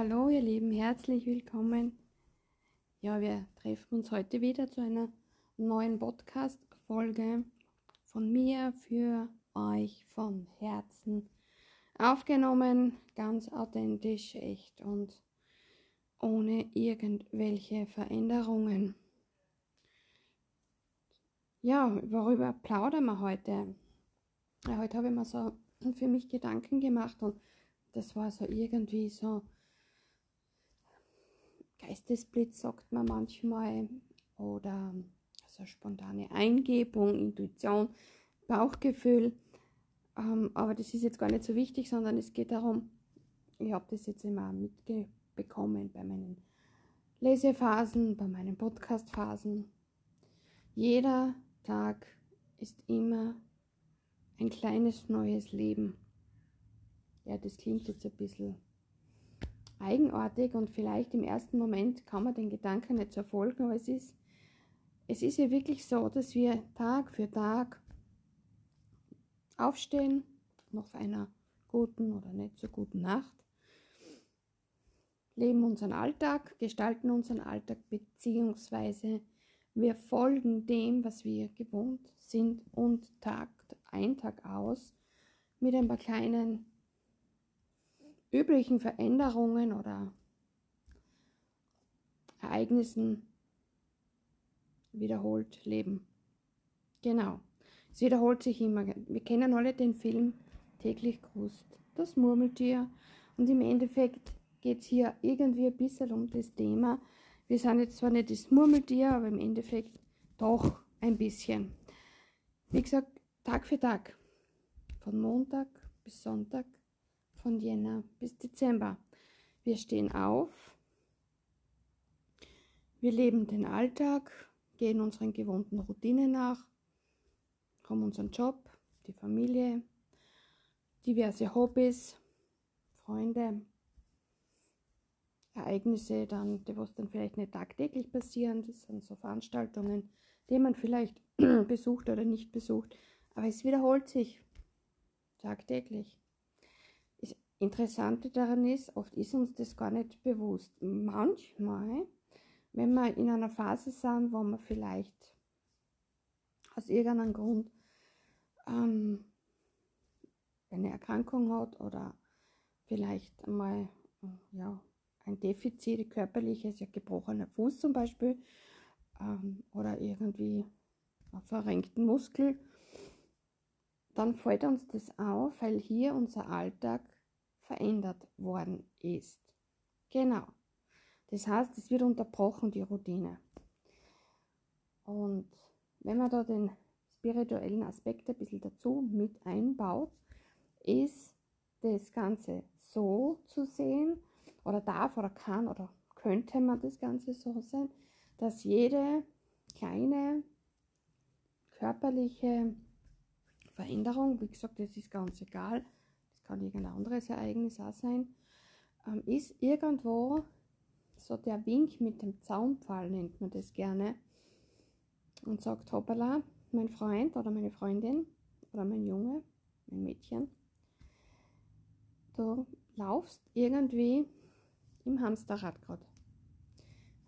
Hallo ihr Lieben, herzlich willkommen. Ja, wir treffen uns heute wieder zu einer neuen Podcast-Folge von mir für euch von Herzen aufgenommen, ganz authentisch, echt und ohne irgendwelche Veränderungen. Ja, worüber plaudern wir heute? Ja, heute habe ich mir so für mich Gedanken gemacht und das war so irgendwie so Geistesblitz, sagt man manchmal, oder so spontane Eingebung, Intuition, Bauchgefühl. Ähm, aber das ist jetzt gar nicht so wichtig, sondern es geht darum, ich habe das jetzt immer mitbekommen bei meinen Lesephasen, bei meinen Podcastphasen. Jeder Tag ist immer ein kleines neues Leben. Ja, das klingt jetzt ein bisschen eigenartig und vielleicht im ersten Moment kann man den Gedanken nicht so folgen, aber es ist, es ist ja wirklich so, dass wir Tag für Tag aufstehen, vor einer guten oder nicht so guten Nacht, leben unseren Alltag, gestalten unseren Alltag, beziehungsweise wir folgen dem, was wir gewohnt sind und Tag ein, Tag aus mit ein paar kleinen üblichen Veränderungen oder Ereignissen wiederholt leben. Genau. Es wiederholt sich immer. Wir kennen alle den Film Täglich grüßt das Murmeltier. Und im Endeffekt geht es hier irgendwie ein bisschen um das Thema. Wir sind jetzt zwar nicht das Murmeltier, aber im Endeffekt doch ein bisschen. Wie gesagt, Tag für Tag. Von Montag bis Sonntag von Jänner bis Dezember. Wir stehen auf, wir leben den Alltag, gehen unseren gewohnten Routinen nach, haben unseren Job, die Familie, diverse Hobbys, Freunde, Ereignisse, dann, die was dann vielleicht nicht tagtäglich passieren, das sind so Veranstaltungen, die man vielleicht besucht oder nicht besucht, aber es wiederholt sich tagtäglich. Interessante daran ist, oft ist uns das gar nicht bewusst. Manchmal, wenn wir in einer Phase sind, wo man vielleicht aus irgendeinem Grund ähm, eine Erkrankung hat oder vielleicht einmal ja, ein Defizit, körperliches, ja gebrochener Fuß zum Beispiel ähm, oder irgendwie einen verrenkten Muskel, dann fällt uns das auf, weil hier unser Alltag verändert worden ist. Genau. Das heißt, es wird unterbrochen, die Routine. Und wenn man da den spirituellen Aspekt ein bisschen dazu mit einbaut, ist das Ganze so zu sehen, oder darf oder kann oder könnte man das Ganze so sehen, dass jede kleine körperliche Veränderung, wie gesagt, das ist ganz egal, kann irgendein anderes Ereignis auch sein, ähm, ist irgendwo so der Wink mit dem Zaunpfahl, nennt man das gerne, und sagt, hoppala, mein Freund oder meine Freundin oder mein Junge, mein Mädchen, du laufst irgendwie im Hamsterrad gerade.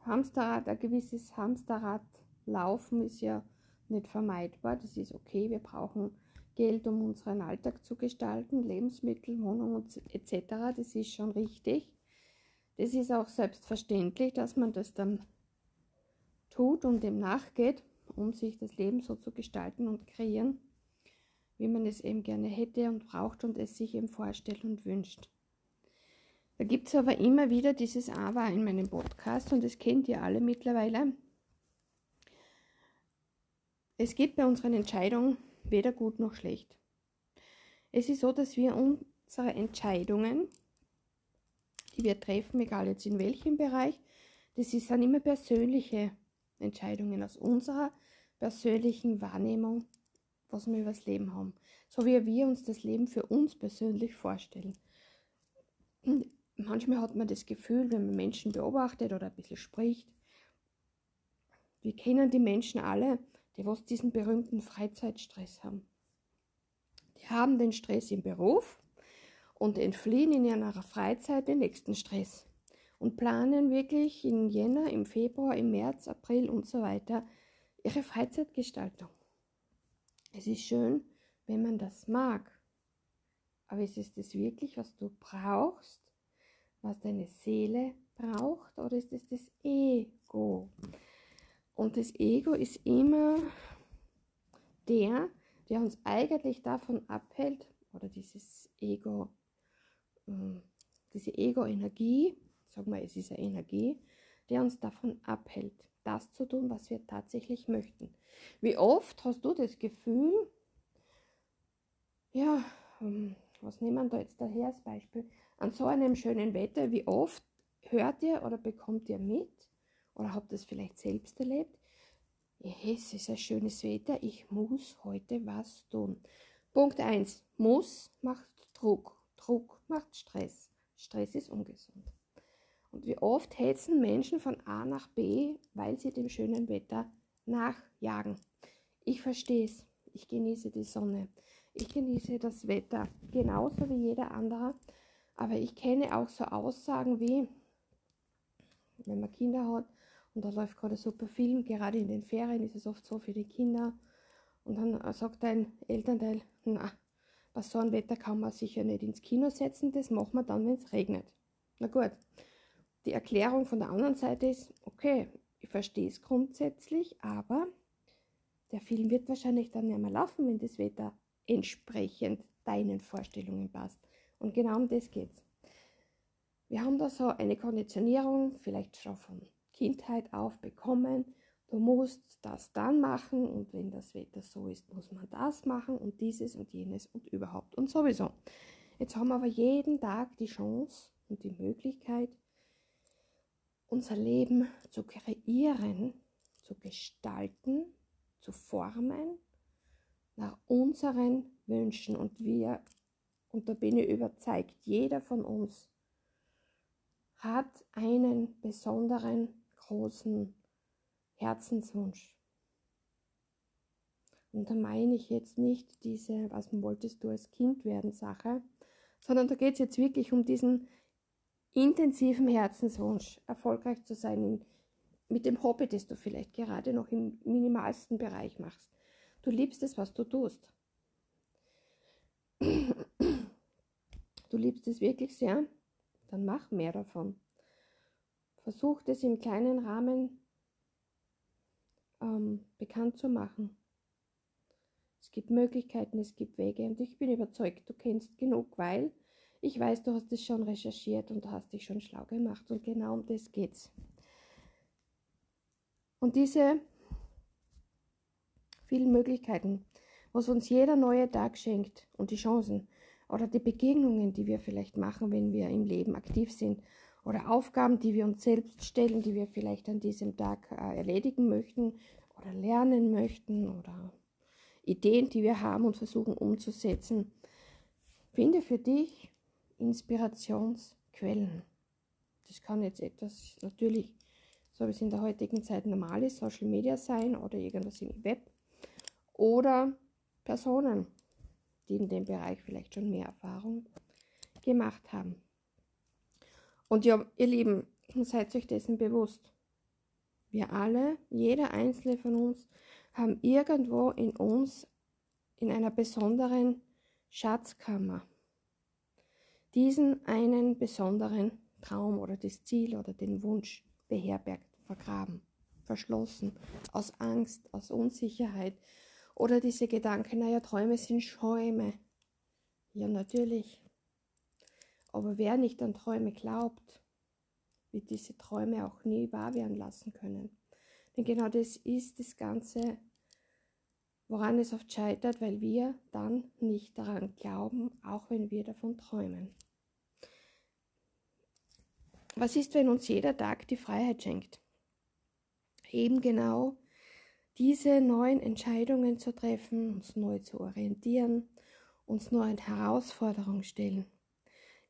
Hamsterrad, ein gewisses Hamsterrad laufen ist ja nicht vermeidbar, das ist okay, wir brauchen Geld, um unseren Alltag zu gestalten, Lebensmittel, Wohnung etc. Das ist schon richtig. Das ist auch selbstverständlich, dass man das dann tut und dem nachgeht, um sich das Leben so zu gestalten und kreieren, wie man es eben gerne hätte und braucht und es sich eben vorstellt und wünscht. Da gibt es aber immer wieder dieses Aber in meinem Podcast und das kennt ihr alle mittlerweile. Es geht bei unseren Entscheidungen weder gut noch schlecht. Es ist so, dass wir unsere Entscheidungen, die wir treffen, egal jetzt in welchem Bereich, das sind immer persönliche Entscheidungen aus unserer persönlichen Wahrnehmung, was wir über das Leben haben. So wie wir uns das Leben für uns persönlich vorstellen. Und manchmal hat man das Gefühl, wenn man Menschen beobachtet oder ein bisschen spricht, wir kennen die Menschen alle, die was diesen berühmten Freizeitstress haben. Die haben den Stress im Beruf und entfliehen in ihrer Freizeit den nächsten Stress. und planen wirklich im Jänner, im Februar, im März, April und so weiter ihre Freizeitgestaltung. Es ist schön, wenn man das mag. Aber ist es das wirklich, was du brauchst, was deine Seele braucht, oder ist es das Ego? Und das Ego ist immer der, der uns eigentlich davon abhält, oder dieses Ego, ähm, diese Ego-Energie, sag mal, es ist eine Energie, der uns davon abhält, das zu tun, was wir tatsächlich möchten. Wie oft hast du das Gefühl, ja, ähm, was nehmen wir da jetzt daher als Beispiel? An so einem schönen Wetter, wie oft hört ihr oder bekommt ihr mit oder habt es vielleicht selbst erlebt? Es ist ein schönes Wetter, ich muss heute was tun. Punkt 1. Muss macht Druck. Druck macht Stress. Stress ist ungesund. Und wie oft hetzen Menschen von A nach B, weil sie dem schönen Wetter nachjagen. Ich verstehe es. Ich genieße die Sonne. Ich genieße das Wetter genauso wie jeder andere. Aber ich kenne auch so Aussagen wie, wenn man Kinder hat und da läuft gerade ein super Film, gerade in den Ferien ist es oft so für die Kinder. Und dann sagt ein Elternteil, na, bei so einem Wetter kann man sicher nicht ins Kino setzen, das machen wir dann, wenn es regnet. Na gut, die Erklärung von der anderen Seite ist, okay, ich verstehe es grundsätzlich, aber der Film wird wahrscheinlich dann nicht mehr laufen, wenn das Wetter entsprechend deinen Vorstellungen passt. Und genau um das geht's. Wir haben da so eine Konditionierung, vielleicht schon von Kindheit auf bekommen. Du musst das dann machen und wenn das Wetter so ist, muss man das machen und dieses und jenes und überhaupt und sowieso. Jetzt haben wir aber jeden Tag die Chance und die Möglichkeit, unser Leben zu kreieren, zu gestalten, zu formen nach unseren Wünschen. Und wir, und da bin ich überzeugt, jeder von uns hat einen besonderen, großen Herzenswunsch. Und da meine ich jetzt nicht diese, was wolltest du als Kind werden Sache, sondern da geht es jetzt wirklich um diesen intensiven Herzenswunsch, erfolgreich zu sein in, mit dem Hobby, das du vielleicht gerade noch im minimalsten Bereich machst. Du liebst es, was du tust. Du liebst es wirklich sehr, dann mach mehr davon. Versuch es im kleinen Rahmen ähm, bekannt zu machen. Es gibt Möglichkeiten, es gibt Wege und ich bin überzeugt, du kennst genug, weil ich weiß, du hast es schon recherchiert und du hast dich schon schlau gemacht und genau um das geht's. Und diese vielen Möglichkeiten, was uns jeder neue Tag schenkt und die Chancen oder die Begegnungen, die wir vielleicht machen, wenn wir im Leben aktiv sind oder Aufgaben, die wir uns selbst stellen, die wir vielleicht an diesem Tag äh, erledigen möchten oder lernen möchten oder Ideen, die wir haben und versuchen umzusetzen. Finde für dich Inspirationsquellen. Das kann jetzt etwas natürlich, so wie es in der heutigen Zeit normal ist, Social Media sein oder irgendwas im Web oder Personen, die in dem Bereich vielleicht schon mehr Erfahrung gemacht haben. Und ja, ihr Lieben, seid euch dessen bewusst. Wir alle, jeder einzelne von uns, haben irgendwo in uns in einer besonderen Schatzkammer diesen einen besonderen Traum oder das Ziel oder den Wunsch beherbergt, vergraben, verschlossen, aus Angst, aus Unsicherheit oder diese Gedanken, naja, Träume sind Schäume. Ja, natürlich. Aber wer nicht an Träume glaubt, wird diese Träume auch nie wahr werden lassen können. Denn genau das ist das Ganze, woran es oft scheitert, weil wir dann nicht daran glauben, auch wenn wir davon träumen. Was ist, wenn uns jeder Tag die Freiheit schenkt? Eben genau diese neuen Entscheidungen zu treffen, uns neu zu orientieren, uns neuen Herausforderungen stellen,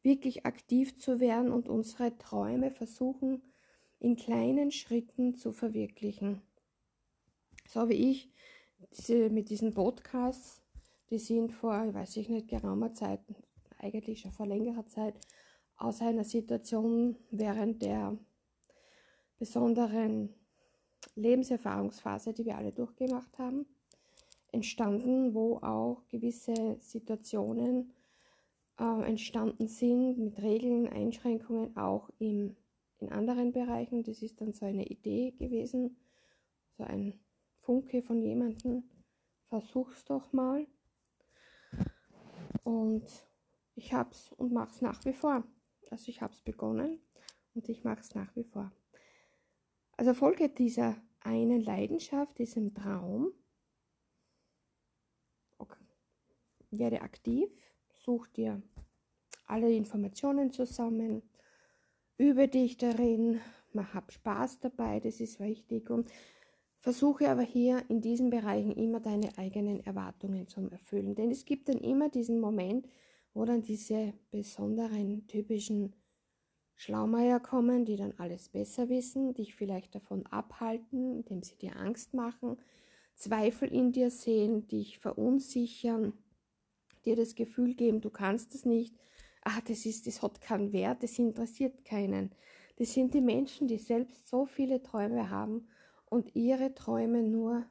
wirklich aktiv zu werden und unsere Träume versuchen, in kleinen Schritten zu verwirklichen. So wie ich diese, mit diesen Podcasts, die sind vor, weiß ich nicht, geraumer Zeit, eigentlich schon vor längerer Zeit, aus einer Situation während der besonderen Lebenserfahrungsphase, die wir alle durchgemacht haben, entstanden, wo auch gewisse Situationen äh, entstanden sind mit Regeln, Einschränkungen, auch im, in anderen Bereichen. Das ist dann so eine Idee gewesen, so ein Funke von jemandem. Versuch's doch mal. Und ich hab's und mach's nach wie vor. Also ich hab's begonnen und ich mach's nach wie vor. Also folge dieser einen Leidenschaft, diesem Traum. Okay. Werde aktiv, such dir alle Informationen zusammen, übe dich darin, hab Spaß dabei, das ist wichtig und versuche aber hier in diesen Bereichen immer deine eigenen Erwartungen zu erfüllen, denn es gibt dann immer diesen Moment, wo dann diese besonderen typischen Schlaumeier kommen, die dann alles besser wissen, dich vielleicht davon abhalten, indem sie dir Angst machen, Zweifel in dir sehen, dich verunsichern, dir das Gefühl geben, du kannst es nicht, ah, das ist, das hat keinen Wert, das interessiert keinen. Das sind die Menschen, die selbst so viele Träume haben und ihre Träume nur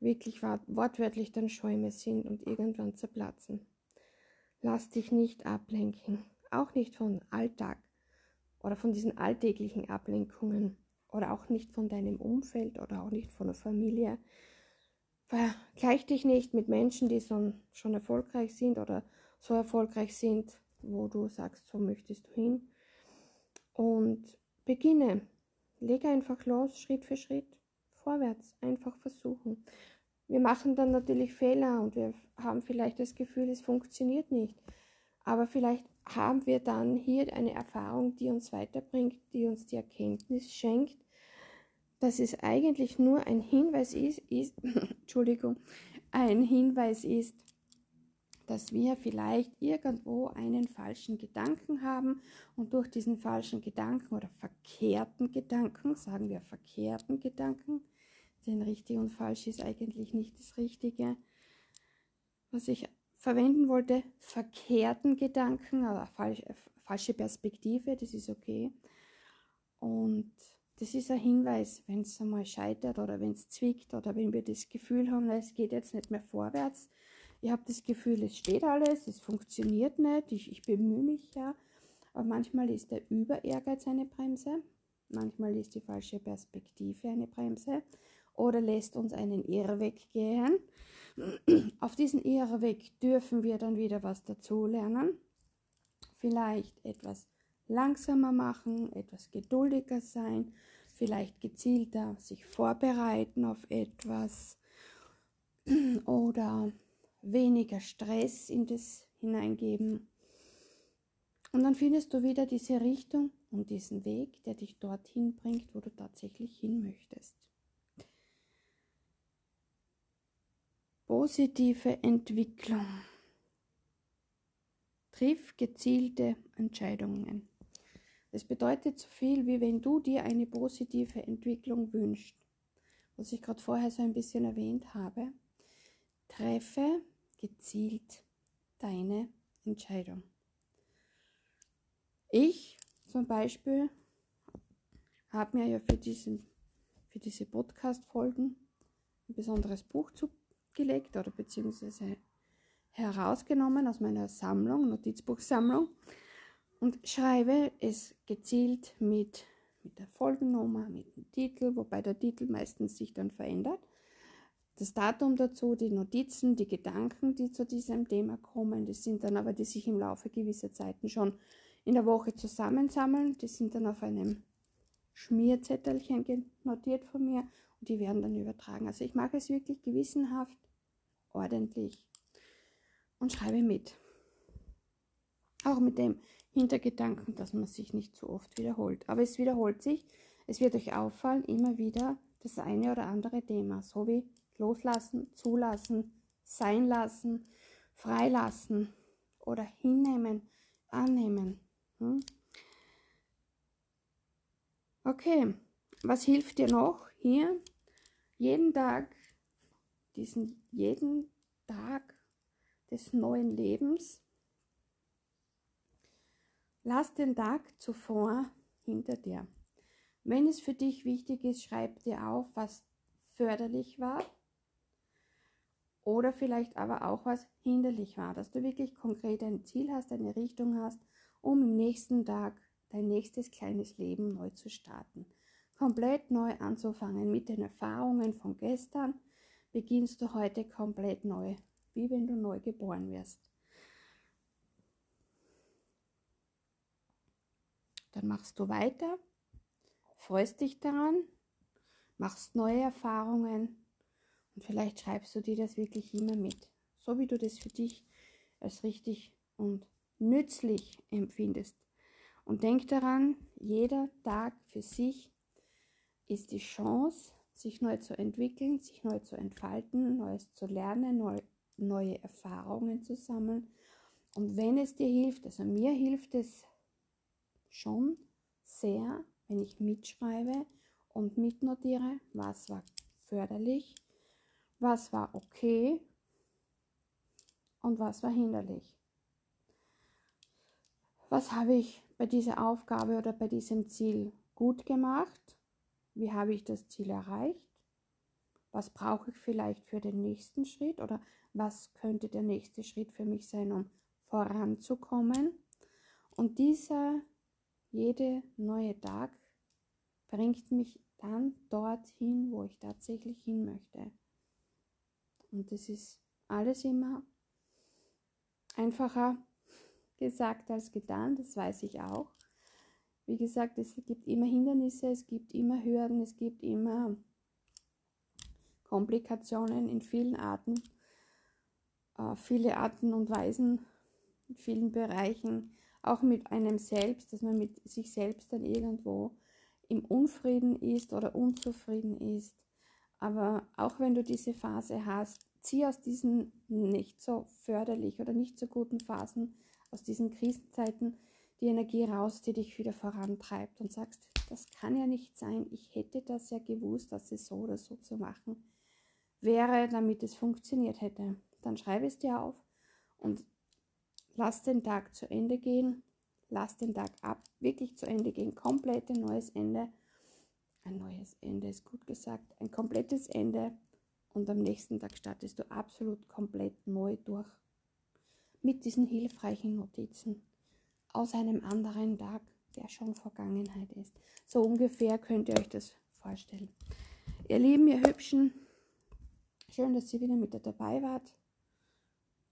wirklich wortwörtlich dann Schäume sind und irgendwann zerplatzen. Lass dich nicht ablenken auch nicht von Alltag oder von diesen alltäglichen Ablenkungen oder auch nicht von deinem Umfeld oder auch nicht von der Familie. Vergleich dich nicht mit Menschen, die so, schon erfolgreich sind oder so erfolgreich sind, wo du sagst, so möchtest du hin. Und beginne. Leg einfach los, Schritt für Schritt, vorwärts, einfach versuchen. Wir machen dann natürlich Fehler und wir haben vielleicht das Gefühl, es funktioniert nicht. Aber vielleicht haben wir dann hier eine Erfahrung, die uns weiterbringt, die uns die Erkenntnis schenkt, dass es eigentlich nur ein Hinweis ist, ist Entschuldigung, ein Hinweis ist, dass wir vielleicht irgendwo einen falschen Gedanken haben und durch diesen falschen Gedanken oder verkehrten Gedanken, sagen wir verkehrten Gedanken, denn richtig und falsch ist eigentlich nicht das Richtige, was ich verwenden wollte, verkehrten Gedanken, aber falsch, falsche Perspektive, das ist okay. Und das ist ein Hinweis, wenn es einmal scheitert oder wenn es zwickt oder wenn wir das Gefühl haben, es geht jetzt nicht mehr vorwärts. Ich habe das Gefühl, es steht alles, es funktioniert nicht, ich, ich bemühe mich ja. Aber manchmal ist der Über-Ehrgeiz eine Bremse, manchmal ist die falsche Perspektive eine Bremse oder lässt uns einen Irrweg gehen auf diesen Irrweg dürfen wir dann wieder was dazulernen. Vielleicht etwas langsamer machen, etwas geduldiger sein, vielleicht gezielter sich vorbereiten auf etwas oder weniger Stress in das hineingeben. Und dann findest du wieder diese Richtung und diesen Weg, der dich dorthin bringt, wo du tatsächlich hin möchtest. Positive Entwicklung. Triff gezielte Entscheidungen. Das bedeutet so viel, wie wenn du dir eine positive Entwicklung wünschst, was ich gerade vorher so ein bisschen erwähnt habe. Treffe gezielt deine Entscheidung. Ich zum Beispiel habe mir ja für, diesen, für diese Podcast-Folgen ein besonderes Buch zu gelegt oder beziehungsweise herausgenommen aus meiner Sammlung, Notizbuchsammlung und schreibe es gezielt mit, mit der Folgennummer, mit dem Titel, wobei der Titel meistens sich dann verändert. Das Datum dazu, die Notizen, die Gedanken, die zu diesem Thema kommen, das sind dann aber, die sich im Laufe gewisser Zeiten schon in der Woche zusammensammeln. Die sind dann auf einem Schmierzettelchen notiert von mir und die werden dann übertragen. Also ich mache es wirklich gewissenhaft, ordentlich und schreibe mit. Auch mit dem Hintergedanken, dass man sich nicht zu oft wiederholt. Aber es wiederholt sich. Es wird euch auffallen, immer wieder das eine oder andere Thema, so wie loslassen, zulassen, sein lassen, freilassen oder hinnehmen, annehmen. Hm? Okay, was hilft dir noch hier? Jeden Tag, diesen jeden Tag des neuen Lebens Lass den Tag zuvor hinter dir. Wenn es für dich wichtig ist, schreib dir auf, was förderlich war oder vielleicht aber auch was hinderlich war, dass du wirklich konkret ein Ziel hast, eine Richtung hast, um im nächsten Tag dein nächstes kleines Leben neu zu starten. Komplett neu anzufangen mit den Erfahrungen von gestern, beginnst du heute komplett neu, wie wenn du neu geboren wirst. Dann machst du weiter, freust dich daran, machst neue Erfahrungen und vielleicht schreibst du dir das wirklich immer mit, so wie du das für dich als richtig und nützlich empfindest. Und denk daran, jeder Tag für sich ist die Chance, sich neu zu entwickeln, sich neu zu entfalten, Neues zu lernen, neu, neue Erfahrungen zu sammeln. Und wenn es dir hilft, also mir hilft es schon sehr, wenn ich mitschreibe und mitnotiere, was war förderlich, was war okay und was war hinderlich. Was habe ich bei dieser Aufgabe oder bei diesem Ziel gut gemacht? Wie habe ich das Ziel erreicht? Was brauche ich vielleicht für den nächsten Schritt oder was könnte der nächste Schritt für mich sein, um voranzukommen? Und dieser jede neue Tag bringt mich dann dorthin, wo ich tatsächlich hin möchte. Und das ist alles immer einfacher gesagt als getan, das weiß ich auch. Wie gesagt, es gibt immer Hindernisse, es gibt immer Hürden, es gibt immer Komplikationen in vielen Arten, äh, viele Arten und Weisen, in vielen Bereichen, auch mit einem selbst, dass man mit sich selbst dann irgendwo im Unfrieden ist oder unzufrieden ist. Aber auch wenn du diese Phase hast, zieh aus diesen nicht so förderlich oder nicht so guten Phasen, aus diesen Krisenzeiten, die Energie raus, die dich wieder vorantreibt und sagst, das kann ja nicht sein, ich hätte das ja gewusst, dass es so oder so zu machen wäre, damit es funktioniert hätte. Dann schreibe es dir auf und lass den Tag zu Ende gehen, lass den Tag ab, wirklich zu Ende gehen, komplett ein neues Ende. Ein neues Ende ist gut gesagt, ein komplettes Ende. Und am nächsten Tag startest du absolut komplett neu durch. Mit diesen hilfreichen Notizen. Aus einem anderen Tag, der schon Vergangenheit ist. So ungefähr könnt ihr euch das vorstellen. Ihr Lieben, ihr Hübschen, schön, dass ihr wieder mit dabei wart.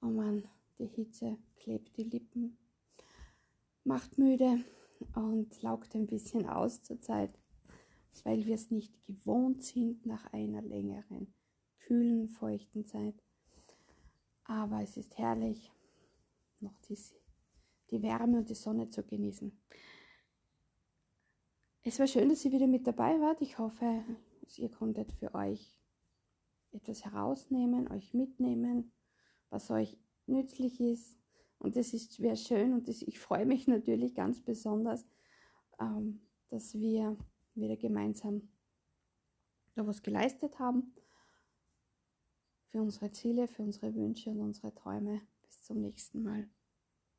Oh Mann, die Hitze klebt die Lippen, macht müde und laugt ein bisschen aus zurzeit, weil wir es nicht gewohnt sind nach einer längeren, kühlen, feuchten Zeit. Aber es ist herrlich, noch diese die Wärme und die Sonne zu genießen. Es war schön, dass ihr wieder mit dabei wart. Ich hoffe, ihr konntet für euch etwas herausnehmen, euch mitnehmen, was euch nützlich ist. Und das ist sehr schön und das, ich freue mich natürlich ganz besonders, ähm, dass wir wieder gemeinsam da was geleistet haben für unsere Ziele, für unsere Wünsche und unsere Träume. Bis zum nächsten Mal.